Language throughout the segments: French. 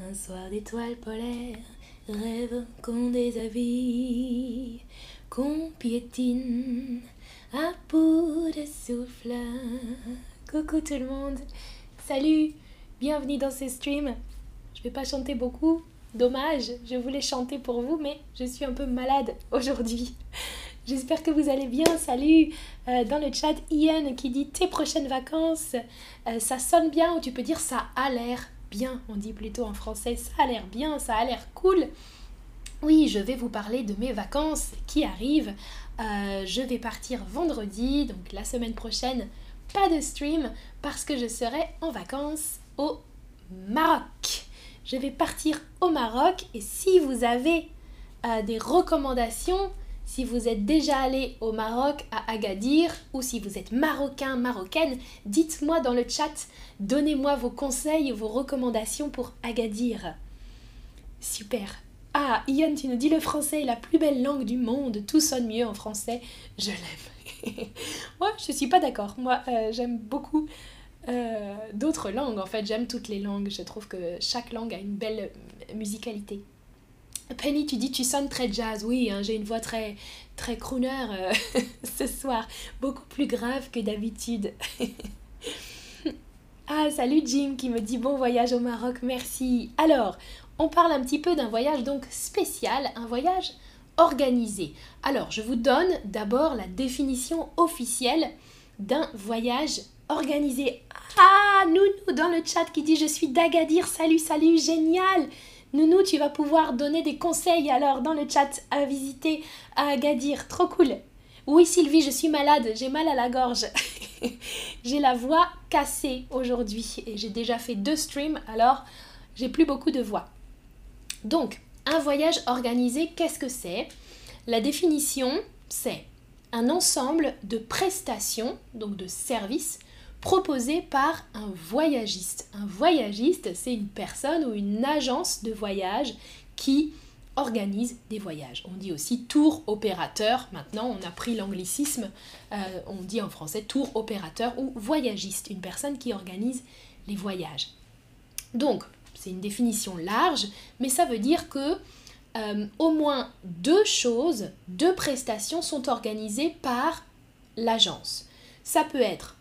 Un soir d'étoiles polaires, rêve qu'on déshabille, qu'on piétine à bout de souffle. Coucou tout le monde, salut, bienvenue dans ce stream. Je vais pas chanter beaucoup, dommage, je voulais chanter pour vous, mais je suis un peu malade aujourd'hui. J'espère que vous allez bien. Salut euh, dans le chat Ian qui dit tes prochaines vacances. Euh, ça sonne bien ou tu peux dire ça a l'air? Bien. On dit plutôt en français ça a l'air bien, ça a l'air cool. Oui, je vais vous parler de mes vacances qui arrivent. Euh, je vais partir vendredi, donc la semaine prochaine. Pas de stream parce que je serai en vacances au Maroc. Je vais partir au Maroc et si vous avez des recommandations, si vous êtes déjà allé au Maroc, à Agadir, ou si vous êtes marocain, marocaine, dites-moi dans le chat, donnez-moi vos conseils, vos recommandations pour Agadir. Super. Ah, Ian, tu nous dis le français est la plus belle langue du monde, tout sonne mieux en français, je l'aime. Moi, je suis pas d'accord. Moi, euh, j'aime beaucoup euh, d'autres langues. En fait, j'aime toutes les langues. Je trouve que chaque langue a une belle musicalité. Penny, tu dis tu sonnes très jazz. Oui, hein, j'ai une voix très très crooner euh, ce soir, beaucoup plus grave que d'habitude. ah, salut Jim qui me dit bon voyage au Maroc, merci. Alors, on parle un petit peu d'un voyage donc spécial, un voyage organisé. Alors, je vous donne d'abord la définition officielle d'un voyage organisé. Ah, Nounou dans le chat qui dit je suis d'Agadir, salut, salut, génial Nounou, tu vas pouvoir donner des conseils alors dans le chat à visiter à Agadir. Trop cool. Oui, Sylvie, je suis malade, j'ai mal à la gorge. j'ai la voix cassée aujourd'hui et j'ai déjà fait deux streams, alors j'ai plus beaucoup de voix. Donc, un voyage organisé, qu'est-ce que c'est? La définition, c'est un ensemble de prestations, donc de services, proposé par un voyagiste. Un voyagiste, c'est une personne ou une agence de voyage qui organise des voyages. On dit aussi tour opérateur. Maintenant, on a pris l'anglicisme. Euh, on dit en français tour opérateur ou voyagiste, une personne qui organise les voyages. Donc, c'est une définition large, mais ça veut dire que euh, au moins deux choses, deux prestations sont organisées par l'agence. Ça peut être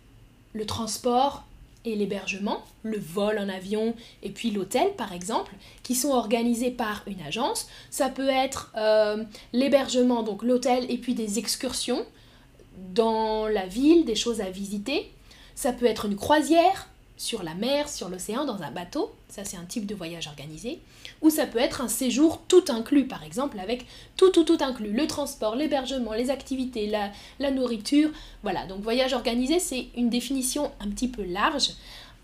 le transport et l'hébergement, le vol en avion et puis l'hôtel par exemple, qui sont organisés par une agence. Ça peut être euh, l'hébergement, donc l'hôtel et puis des excursions dans la ville, des choses à visiter. Ça peut être une croisière, sur la mer, sur l'océan, dans un bateau, ça c'est un type de voyage organisé, ou ça peut être un séjour tout inclus, par exemple, avec tout, tout, tout inclus, le transport, l'hébergement, les activités, la, nourriture, voilà, donc voyage organisé c'est une définition un petit peu large,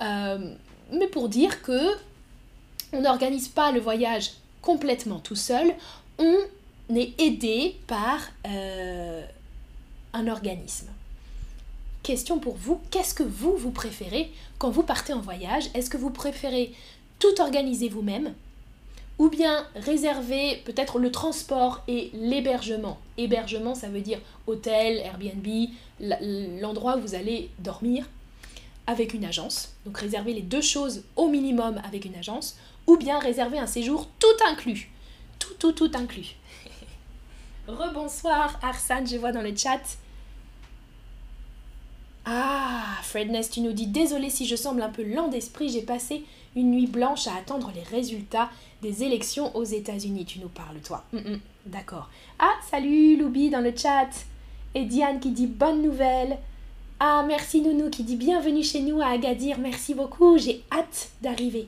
euh, mais pour dire que on n'organise pas le voyage complètement tout seul, on est aidé par euh, un organisme question pour vous, qu'est-ce que vous, vous préférez quand vous partez en voyage? Est-ce que vous préférez tout organiser vous-même ou bien réserver peut-être le transport et l'hébergement? Hébergement, ça veut dire hôtel, Airbnb, l'endroit où vous allez dormir avec une agence. Donc réserver les deux choses au minimum avec une agence. Ou bien réserver un séjour tout inclus. Tout, tout, tout inclus. Rebonsoir Arsane, je vois dans le chat. Ah, Fredness, tu nous dis désolé si je semble un peu lent d'esprit, j'ai passé une nuit blanche à attendre les résultats des élections aux États-Unis. Tu nous parles, toi. Mm, mm, d'accord. Ah, salut Loubi dans le chat. Et Diane qui dit bonne nouvelle. Ah, merci Nounou qui dit bienvenue chez nous à Agadir. Merci beaucoup, j'ai hâte d'arriver.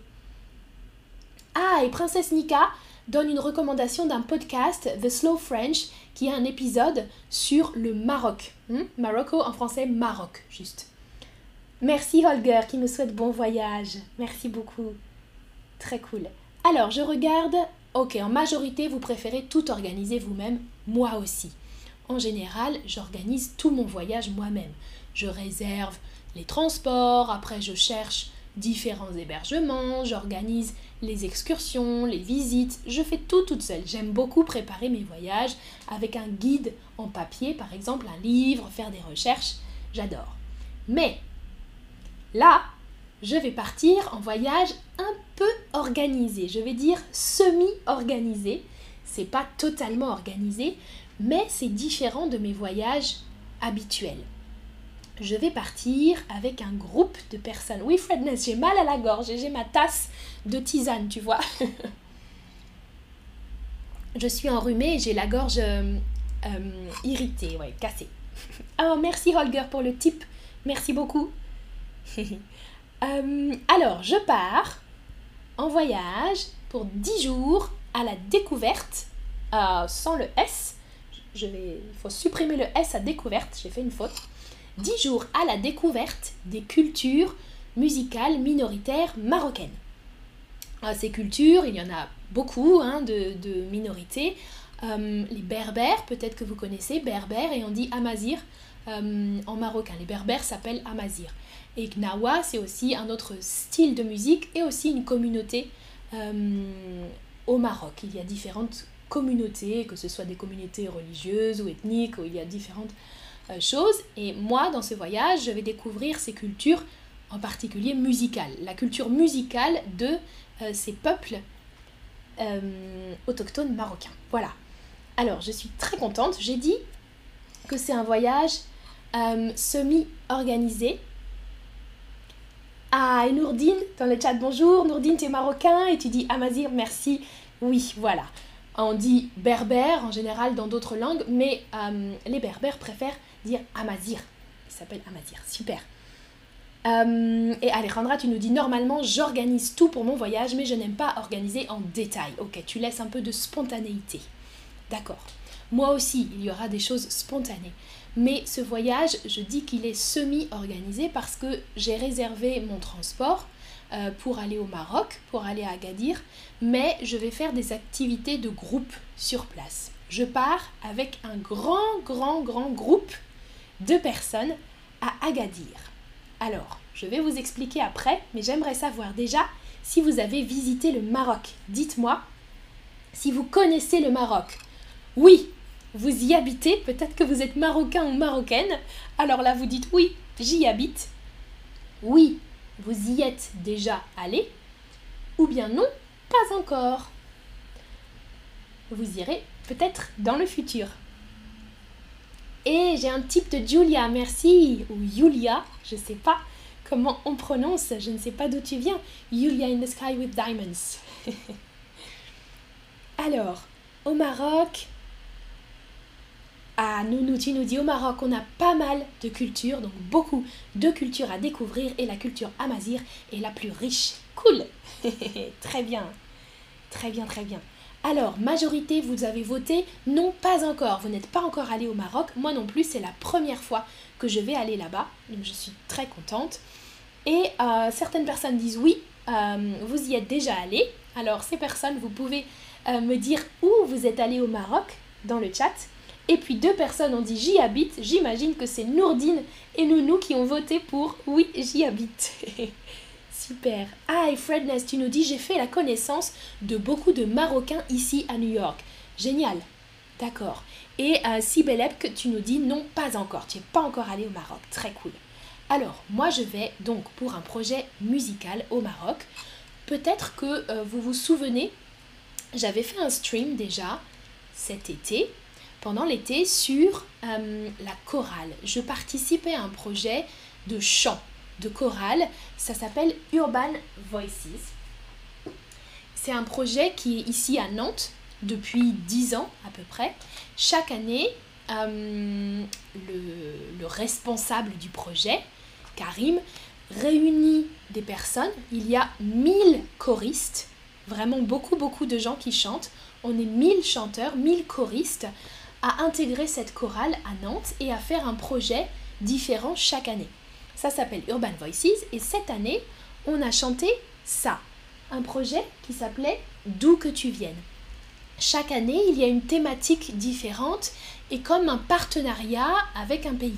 Ah, et Princesse Nika donne une recommandation d'un podcast, The Slow French, qui a un épisode sur le Maroc. Hmm? Marocco en français, Maroc, juste. Merci Holger qui me souhaite bon voyage. Merci beaucoup. Très cool. Alors, je regarde. Ok, en majorité, vous préférez tout organiser vous-même. Moi aussi. En général, j'organise tout mon voyage moi-même. Je réserve les transports, après je cherche différents hébergements, j'organise les excursions, les visites, je fais tout toute seule. J'aime beaucoup préparer mes voyages avec un guide en papier, par exemple un livre, faire des recherches, j'adore. Mais là, je vais partir en voyage un peu organisé. Je vais dire semi-organisé. C'est pas totalement organisé, mais c'est différent de mes voyages habituels. Je vais partir avec un groupe de personnes. Oui, Fredness, j'ai mal à la gorge et j'ai ma tasse de tisane, tu vois. je suis enrhumée et j'ai la gorge euh, euh, irritée, ouais, cassée. oh, merci Holger pour le tip. Merci beaucoup. Euh, alors, je pars en voyage pour 10 jours à la découverte, sans le S. Il faut supprimer le S à découverte, j'ai fait une faute. 10 jours à la découverte des cultures musicales minoritaires marocaines. ces cultures, il y en a beaucoup hein, de, minorités. Euh, les berbères, peut-être que vous connaissez, berbères, et on dit amazir euh, en marocain. Les berbères s'appellent amazir. Et Gnawa, c'est aussi un autre style de musique et aussi une communauté euh, au Maroc. Il y a différentes communautés, que ce soit des communautés religieuses ou ethniques, où il y a différentes choses. Et moi, dans ce voyage, je vais découvrir ces cultures, en particulier musicales. La culture musicale de ces peuples euh, autochtone marocain. Voilà. Alors, je suis très contente. J'ai dit que c'est un voyage euh, semi-organisé. Ah, et Nourdine, dans le chat, bonjour. Nourdine, tu es marocain? Et tu dis Amazir, merci. Oui, voilà. On dit berbère en général dans d'autres langues, mais euh, les berbères préfèrent dire Amazir. Il s'appelle Amazir. Super. Euh, et Alejandra, tu nous dis normalement j'organise tout pour mon voyage, mais je n'aime pas organiser en détail. Ok, tu laisses un peu de spontanéité. D'accord. Moi aussi, il y aura des choses spontanées. Mais ce voyage, je dis qu'il est semi-organisé parce que j'ai réservé mon transport euh, pour aller au Maroc, pour aller à Agadir, mais je vais faire des activités de groupe sur place. Je pars avec un grand, grand, grand groupe de personnes à Agadir. Alors, je vais vous expliquer après, mais j'aimerais savoir déjà si vous avez visité le Maroc. Dites-moi si vous connaissez le Maroc. Oui, vous y habitez, peut-être que vous êtes marocain ou marocaine. Alors là, vous dites oui, j'y habite. Oui, vous y êtes déjà allé. Ou bien non, pas encore. Vous irez peut-être dans le futur. Et j'ai un type de Julia, merci. Ou Julia, je sais pas comment on prononce, je ne sais pas d'où tu viens. Julia in the sky with diamonds. Alors, au Maroc, ah, nous, tu nous dis au Maroc, on a pas mal de cultures, donc beaucoup de cultures à découvrir et la culture amazir est la plus riche. Cool Très bien, très bien, très bien. Alors, majorité, vous avez voté Non, pas encore. Vous n'êtes pas encore allé au Maroc. Moi non plus, c'est la première fois que je vais aller là-bas. Donc, je suis très contente. Et euh, certaines personnes disent oui, euh, vous y êtes déjà allé. Alors, ces personnes, vous pouvez euh, me dire où vous êtes allé au Maroc dans le chat. Et puis deux personnes ont dit j'y habite. J'imagine que c'est Nourdine et Nounou qui ont voté pour oui, j'y habite. Super. Ah, Fredness, tu nous dis j'ai fait la connaissance de beaucoup de Marocains ici à New York. Génial. D'accord. Et euh, que tu nous dis non, pas encore. Tu n'es pas encore allé au Maroc. Très cool. Alors, moi je vais donc pour un projet musical au Maroc. Peut-être que euh, vous vous souvenez, j'avais fait un stream déjà cet été, pendant l'été, sur euh, la chorale. Je participais à un projet de chant de chorale. Ça s'appelle Urban Voices. C'est un projet qui est ici à Nantes depuis 10 ans à peu près. Chaque année, euh, le, responsable du projet, Karim, réunit des personnes. Il y a 1000 choristes, vraiment beaucoup beaucoup de gens qui chantent. On est 1000 chanteurs, 1000 choristes à intégrer cette chorale à Nantes et à faire un projet différent chaque année. Ça s'appelle Urban Voices et cette année, on a chanté ça, un projet qui s'appelait D'où que tu viennes. Chaque année, il y a une thématique différente et comme un partenariat avec un pays.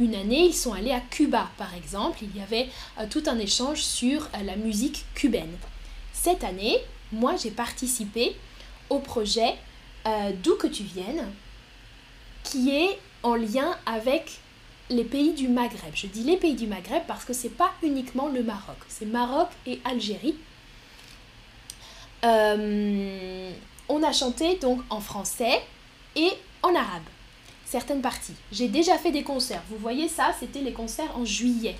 Une année, ils sont allés à Cuba, par exemple. Il y avait euh, tout un échange sur euh, la musique cubaine. Cette année, moi, j'ai participé au projet euh, D'où que tu viennes, qui est en lien avec les pays du Maghreb. Je dis les pays du Maghreb parce que c'est pas uniquement le Maroc, c'est Maroc et Algérie. Euh, on a chanté donc en français et en arabe, certaines parties. J'ai déjà fait des concerts. Vous voyez ça, c'était les concerts en juillet.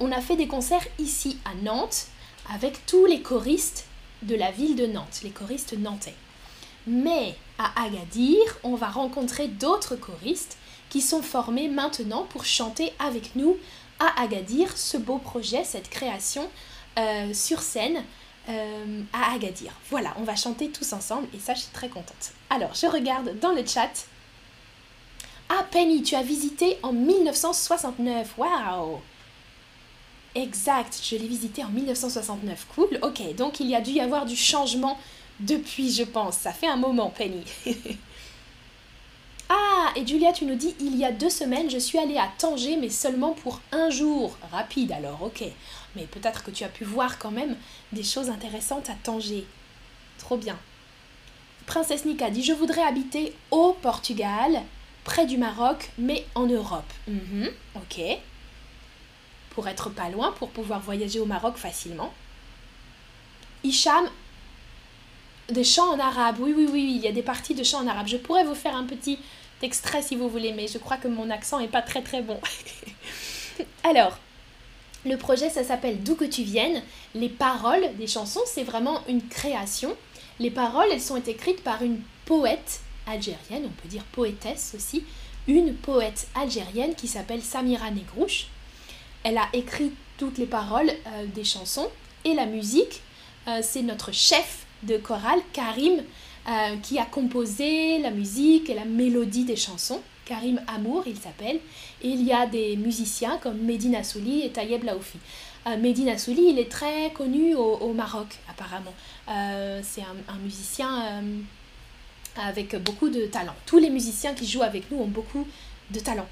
On a fait des concerts ici à Nantes avec tous les choristes de la ville de Nantes, les choristes nantais. Mais à Agadir, on va rencontrer d'autres choristes qui sont formés maintenant pour chanter avec nous à Agadir ce beau projet, cette création euh, sur scène euh, à Agadir. Voilà, on va chanter tous ensemble et ça, je suis très contente. Alors, je regarde dans le chat. Ah, Penny, tu as visité en 1969. Waouh! Exact, je l'ai visité en 1969. Cool, ok. Donc, il y a dû y avoir du changement depuis, je pense. Ça fait un moment, Penny. ah, et Julia, tu nous dis, il y a deux semaines, je suis allée à Tanger, mais seulement pour un jour. Rapide alors, ok. Mais peut-être que tu as pu voir quand même des choses intéressantes à Tanger. Trop bien. Princesse Nika dit, je voudrais habiter au Portugal, près du Maroc, mais en Europe. Mhm, ok. Pour être pas loin, pour pouvoir voyager au Maroc facilement. Isham, des chants en arabe. Oui, oui, oui, il y a des parties de chants en arabe. Je pourrais vous faire un petit extrait si vous voulez, mais je crois que mon accent n'est pas très très bon. Alors, le projet, ça s'appelle D'où que tu viennes. Les paroles des chansons, c'est vraiment une création. Les paroles, elles sont écrites par une poète algérienne, on peut dire poétesse aussi, une poète algérienne qui s'appelle Samira Negrouche. Elle a écrit toutes les paroles euh, des chansons et la musique. Euh, c'est notre chef de chorale, Karim, euh, qui a composé la musique et la mélodie des chansons. Karim Amour, il s'appelle. Et il y a des musiciens comme Medina Souli et Tayeb Laoufi. Euh, Medina Souli, il est très connu au, Maroc, apparemment. Euh, c'est un, musicien avec beaucoup de talent. Tous les musiciens qui jouent avec nous ont beaucoup de talent.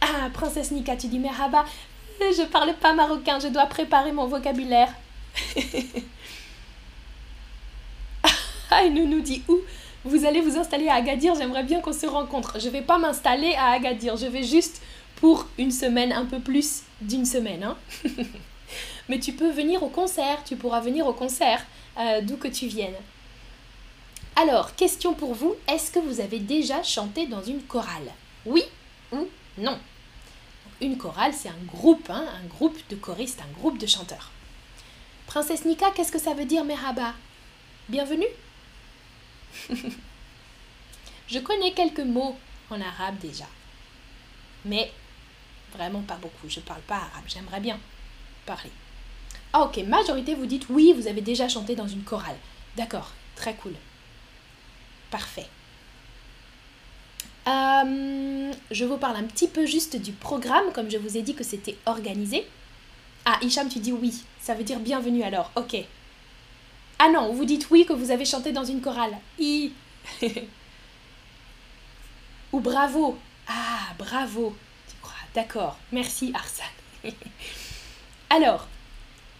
Ah, Princesse Nika, tu dis Merhaba, je parle pas marocain, je dois préparer mon vocabulaire. Ah, il nous dit où vous allez vous installer à Agadir, j'aimerais bien qu'on se rencontre. Je vais pas m'installer à Agadir, je vais juste pour une semaine, un peu plus d'une semaine. Hein. Mais tu peux venir au concert, tu pourras venir au concert euh, d'où que tu viennes. Alors, question pour vous, est-ce que vous avez déjà chanté dans une chorale? Oui ou non? Une chorale, c'est un groupe, hein, un groupe de choristes, un groupe de chanteurs. Princesse Nika, qu'est-ce que ça veut dire Merhaba? Bienvenue? je connais quelques mots en arabe déjà. Mais vraiment pas beaucoup. Je parle pas arabe. J'aimerais bien parler. Ah ok, majorité vous dites oui, vous avez déjà chanté dans une chorale. D'accord, très cool. Parfait. Euh, je vous parle un petit peu juste du programme, comme je vous ai dit que c'était organisé. Ah, Hicham, tu dis oui. Ça veut dire bienvenue alors. Ok. Ah non, vous dites oui que vous avez chanté dans une chorale. I. Ou bravo. Ah, bravo. Tu crois D'accord. Merci Arsane. Alors,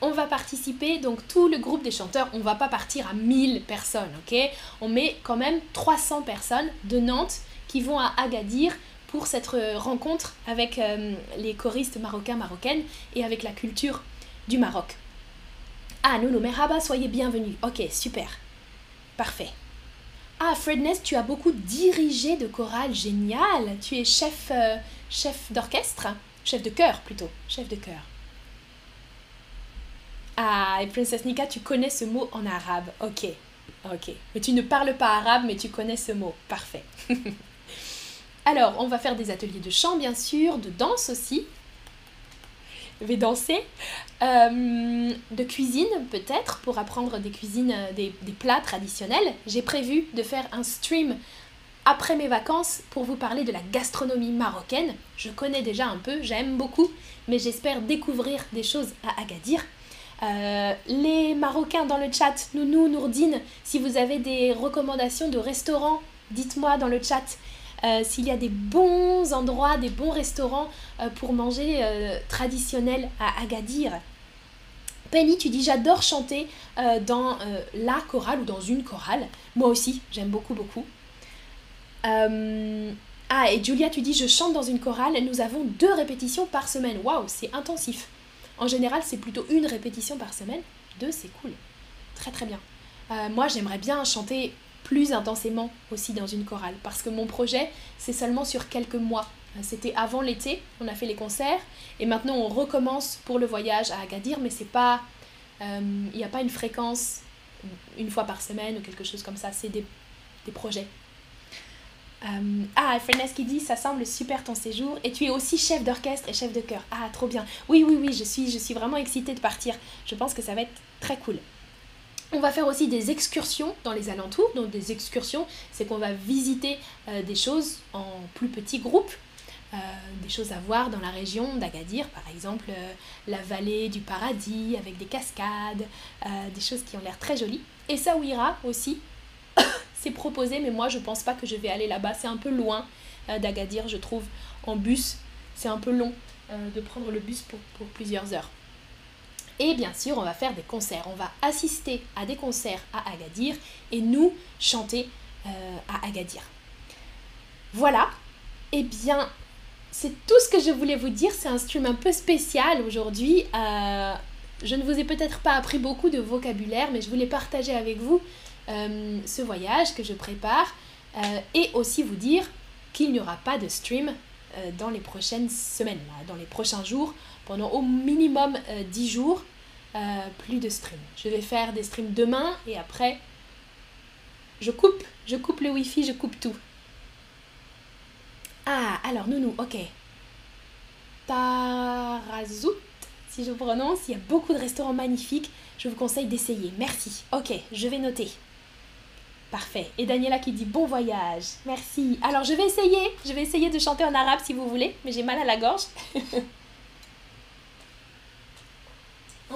on va participer, donc tout le groupe des chanteurs, on va pas partir à 1000 personnes, ok? On met quand même 300 personnes de Nantes qui vont à Agadir pour cette rencontre avec euh, les choristes marocains, marocaines et avec la culture du Maroc. Ah, Nounou, merhaba, soyez bienvenus. Ok, super. Parfait. Ah, Fredness, tu as beaucoup dirigé de chorale, génial. Tu es chef, euh, chef d'orchestre? Chef de chœur plutôt, chef de chœur. Ah, et Princess Nika, tu connais ce mot en arabe. Ok, ok. Mais tu ne parles pas arabe, mais tu connais ce mot. Parfait. Alors, on va faire des ateliers de chant, bien sûr, de danse aussi vais danser. Euh, de cuisine peut-être pour apprendre des cuisines, euh, des, plats traditionnels. J'ai prévu de faire un stream après mes vacances pour vous parler de la gastronomie marocaine. Je connais déjà un peu, j'aime beaucoup, mais j'espère découvrir des choses à Agadir. Euh, les Marocains dans le chat, Nounou, Nourdine, si vous avez des recommandations de restaurants, dites-moi dans le chat. Euh, s'il y a des bons endroits, des bons restaurants euh, pour manger euh, traditionnel à Agadir. Penny, tu dis j'adore chanter dans la chorale ou dans une chorale. Moi aussi, j'aime beaucoup, beaucoup. Ah, et Julia, tu dis je chante dans une chorale, nous avons deux répétitions par semaine. Waouh, c'est intensif. En général, c'est plutôt une répétition par semaine. Deux, c'est cool. Très très bien. Moi, j'aimerais bien chanter plus intensément aussi dans une chorale parce que mon projet, c'est seulement sur quelques mois. C'était avant l'été, on a fait les concerts et maintenant on recommence pour le voyage à Agadir, mais c'est pas. Euh, il n'y a pas une fréquence une fois par semaine ou quelque chose comme ça, c'est des, des projets. Euh, ah, Fernès qui dit ça semble super ton séjour et tu es aussi chef d'orchestre et chef de chœur. Ah, trop bien. Oui, oui, oui, je suis, je suis vraiment excitée de partir. Je pense que ça va être très cool. On va faire aussi des excursions dans les alentours. Donc des excursions, c'est qu'on va visiter euh, des choses en plus petits groupes. Euh, des choses à voir dans la région d'Agadir, par exemple la vallée du paradis avec des cascades, des choses qui ont l'air très jolies. Et Saouira aussi, c'est proposé, mais moi je pense pas que je vais aller là-bas. C'est un peu loin euh, d'Agadir, je trouve. En bus, c'est un peu long euh, de prendre le bus pour, plusieurs heures. Et bien sûr, on va faire des concerts. On va assister à des concerts à Agadir et nous chanter euh, à Agadir. Voilà. Eh bien, c'est tout ce que je voulais vous dire. C'est un stream un peu spécial aujourd'hui. je ne vous ai peut-être pas appris beaucoup de vocabulaire, mais je voulais partager avec vous euh, ce voyage que je prépare euh, et aussi vous dire qu'il n'y aura pas de stream euh, dans les prochaines semaines, dans les prochains jours, pendant au minimum 10 jours, plus de stream. Je vais faire des streams demain et après, je coupe, je coupe le wifi, je coupe tout. Ah, alors Nounou, ok. Tarazout, si je prononce, il y a beaucoup de restaurants magnifiques. Je vous conseille d'essayer. Merci. Ok, je vais noter. Parfait. Et Daniela qui dit bon voyage. Merci. Alors je vais essayer. Je vais essayer de chanter en arabe si vous voulez, mais j'ai mal à la gorge. On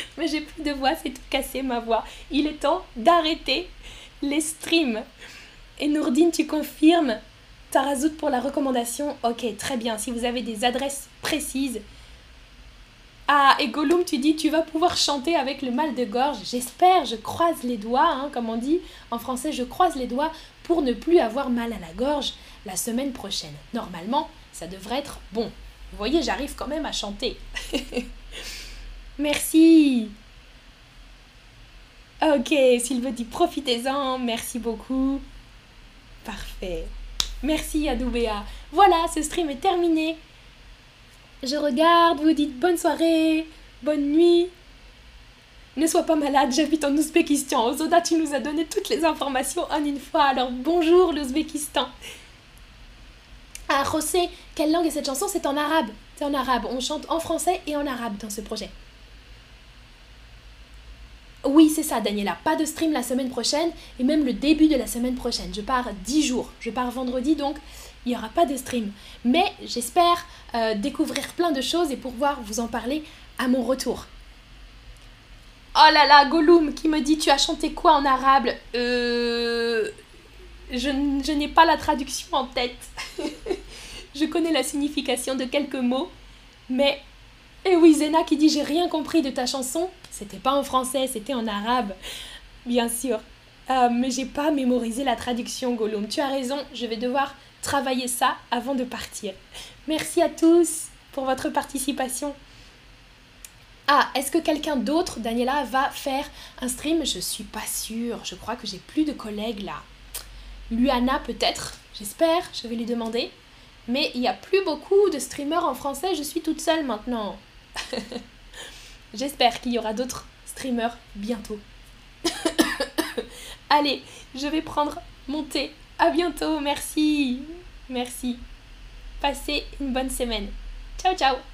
Mais j'ai plus de voix, c'est tout cassé ma voix. Il est temps d'arrêter les streams. Et Nourdine, tu confirmes Tarazout pour la recommandation? Ok, très bien. Si vous avez des adresses précises. Ah, et Gollum, tu dis, tu vas pouvoir chanter avec le mal de gorge. J'espère, je croise les doigts, hein, comme on dit en français, je croise les doigts pour ne plus avoir mal à la gorge la semaine prochaine. Normalement, ça devrait être bon. Vous voyez, j'arrive quand même à chanter. Merci. Ok, Sylvain dit profitez-en, merci beaucoup. Parfait. Merci Adoubéa. Voilà, ce stream est terminé. Je regarde, vous dites bonne soirée, bonne nuit. Ne sois pas malade, j'habite en Ouzbékistan. Ozoda, tu nous as donné toutes les informations en une fois. Alors bonjour l'Ouzbékistan. Ah, José, quelle langue est cette chanson? C'est en arabe. C'est en arabe. On chante en français et en arabe dans ce projet. Oui, c'est ça, Daniela. Pas de stream la semaine prochaine et même le début de la semaine prochaine. Je pars 10 jours. Je pars vendredi, donc il n'y aura pas de stream. Mais j'espère euh, découvrir plein de choses et pouvoir vous en parler à mon retour. Oh là là, Gollum qui me dit Tu as chanté quoi en arabe? Euh. Je, je n'ai pas la traduction en tête. je connais la signification de quelques mots, mais. Et oui, Zena qui dit J'ai rien compris de ta chanson. C'était pas en français, c'était en arabe, bien sûr. Euh, mais j'ai pas mémorisé la traduction, Gollum. Tu as raison, je vais devoir travailler ça avant de partir. Merci à tous pour votre participation. Ah, est-ce que quelqu'un d'autre, Daniela, va faire un stream? Je suis pas sûre. Je crois que j'ai plus de collègues là. Luana peut-être, j'espère, je vais lui demander. Mais il n'y a plus beaucoup de streamers en français, je suis toute seule maintenant. J'espère qu'il y aura d'autres streamers bientôt. Allez, je vais prendre mon thé. À bientôt, merci. Merci. Passez une bonne semaine. Ciao ciao